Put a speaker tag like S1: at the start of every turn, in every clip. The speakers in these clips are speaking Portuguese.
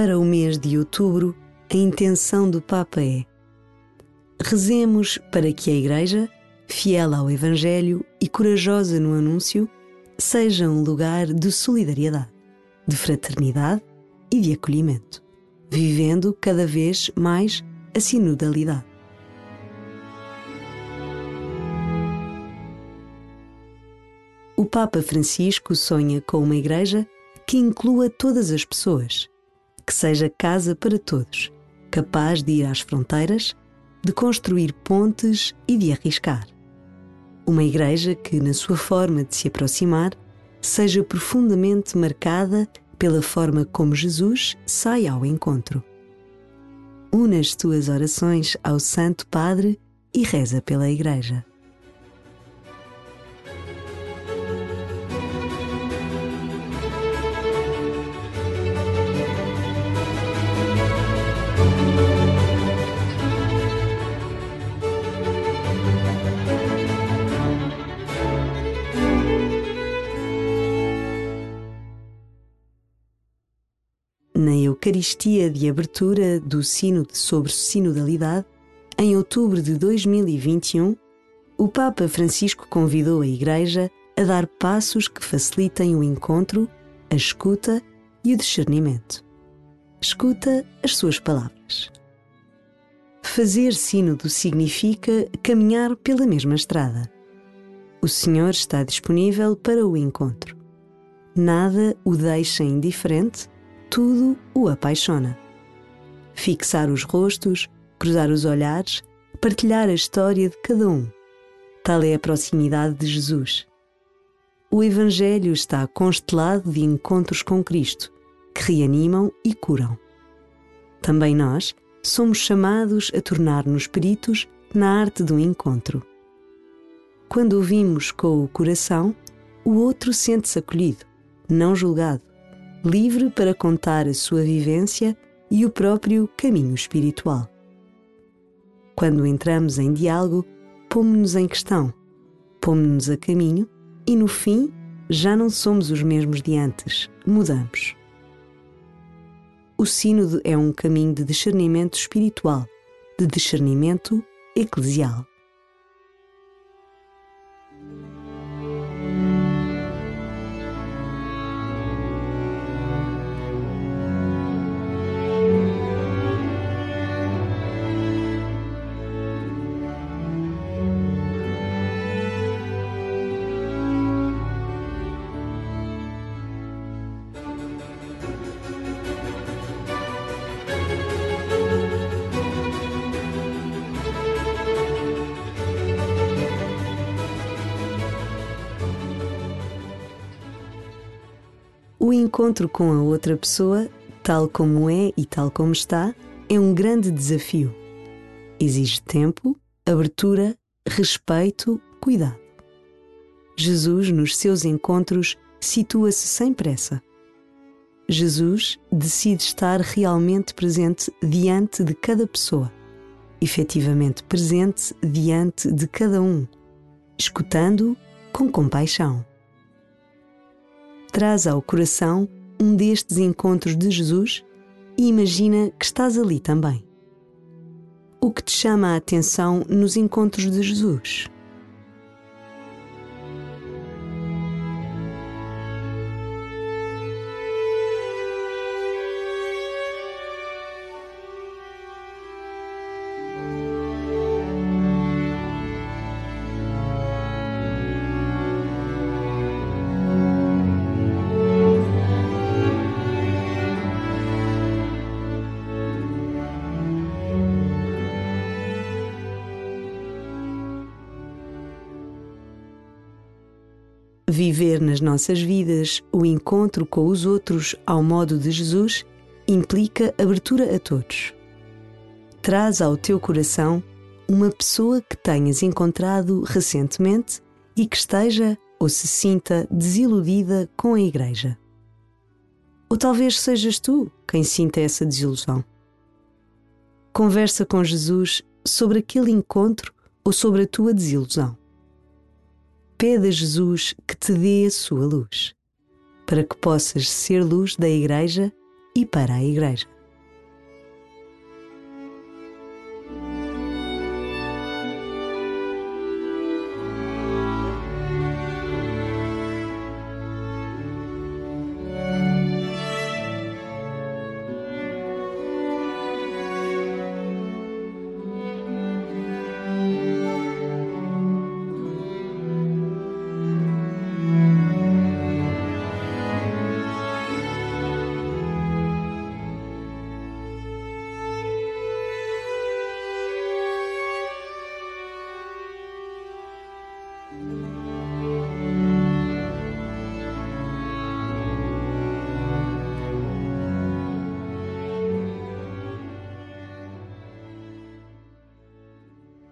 S1: Para o mês de outubro, a intenção do Papa é: rezemos para que a Igreja, fiel ao Evangelho e corajosa no anúncio, seja um lugar de solidariedade, de fraternidade e de acolhimento, vivendo cada vez mais a sinodalidade. O Papa Francisco sonha com uma igreja que inclua todas as pessoas, que seja casa para todos, capaz de ir às fronteiras, de construir pontes e de arriscar. Uma igreja que, na sua forma de se aproximar, seja profundamente marcada pela forma como Jesus sai ao encontro. Una as tuas orações ao Santo Padre e reza pela Igreja. Na Eucaristia de abertura do Sínodo sobre Sinodalidade, em outubro de 2021, o Papa Francisco convidou a Igreja a dar passos que facilitem o encontro, a escuta e o discernimento. Escuta as suas palavras. Fazer sínodo significa caminhar pela mesma estrada. O Senhor está disponível para o encontro. Nada o deixa indiferente tudo o apaixona. Fixar os rostos, cruzar os olhares, partilhar a história de cada um. Tal é a proximidade de Jesus. O Evangelho está constelado de encontros com Cristo, que reanimam e curam. Também nós somos chamados a tornar-nos peritos na arte do encontro. Quando ouvimos com o coração, o outro sente-se acolhido, não julgado livre para contar a sua vivência e o próprio caminho espiritual. Quando entramos em diálogo, pomos-nos em questão, pomos-nos a caminho e, no fim, já não somos os mesmos de antes, mudamos. O Sínodo é um caminho de discernimento espiritual, de discernimento eclesial. O encontro com a outra pessoa, tal como é e tal como está, é um grande desafio. Exige tempo, abertura, respeito, cuidado. Jesus, nos seus encontros, situa-se sem pressa. Jesus decide estar realmente presente diante de cada pessoa, efetivamente presente diante de cada um, escutando com compaixão traz ao coração um destes encontros de Jesus e imagina que estás ali também. O que te chama a atenção nos encontros de Jesus? Viver nas nossas vidas o encontro com os outros ao modo de Jesus implica abertura a todos. Traz ao teu coração uma pessoa que tenhas encontrado recentemente e que esteja ou se sinta desiludida com a Igreja. Ou talvez sejas tu quem sinta essa desilusão. Conversa com Jesus sobre aquele encontro ou sobre a tua desilusão pede a Jesus que te dê a sua luz, para que possas ser luz da Igreja e para a Igreja.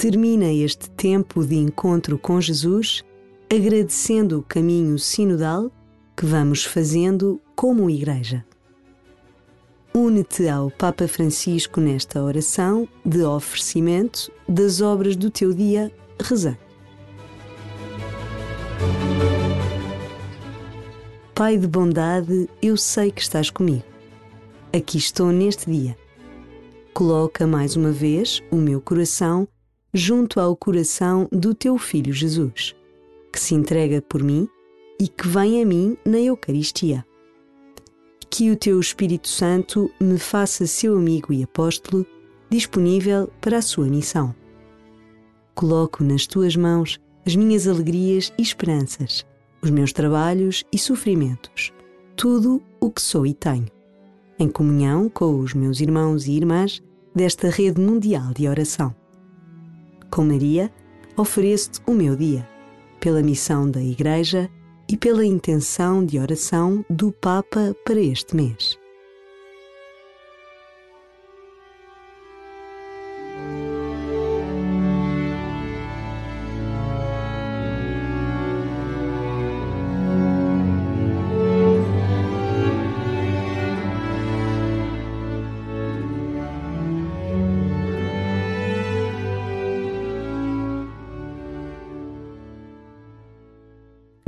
S1: Termina este tempo de encontro com Jesus agradecendo o caminho sinodal que vamos fazendo como Igreja. Une-te ao Papa Francisco nesta oração de oferecimento das obras do teu dia, rezando. Pai de bondade, eu sei que estás comigo. Aqui estou neste dia. Coloca mais uma vez o meu coração junto ao coração do teu Filho Jesus, que se entrega por mim e que vem a mim na Eucaristia. Que o teu Espírito Santo me faça seu amigo e apóstolo, disponível para a sua missão. Coloco nas tuas mãos as minhas alegrias e esperanças, os meus trabalhos e sofrimentos, tudo o que sou e tenho, em comunhão com os meus irmãos e irmãs desta rede mundial de oração com Maria, ofereço-te o meu dia, pela missão da Igreja e pela intenção de oração do Papa para este mês.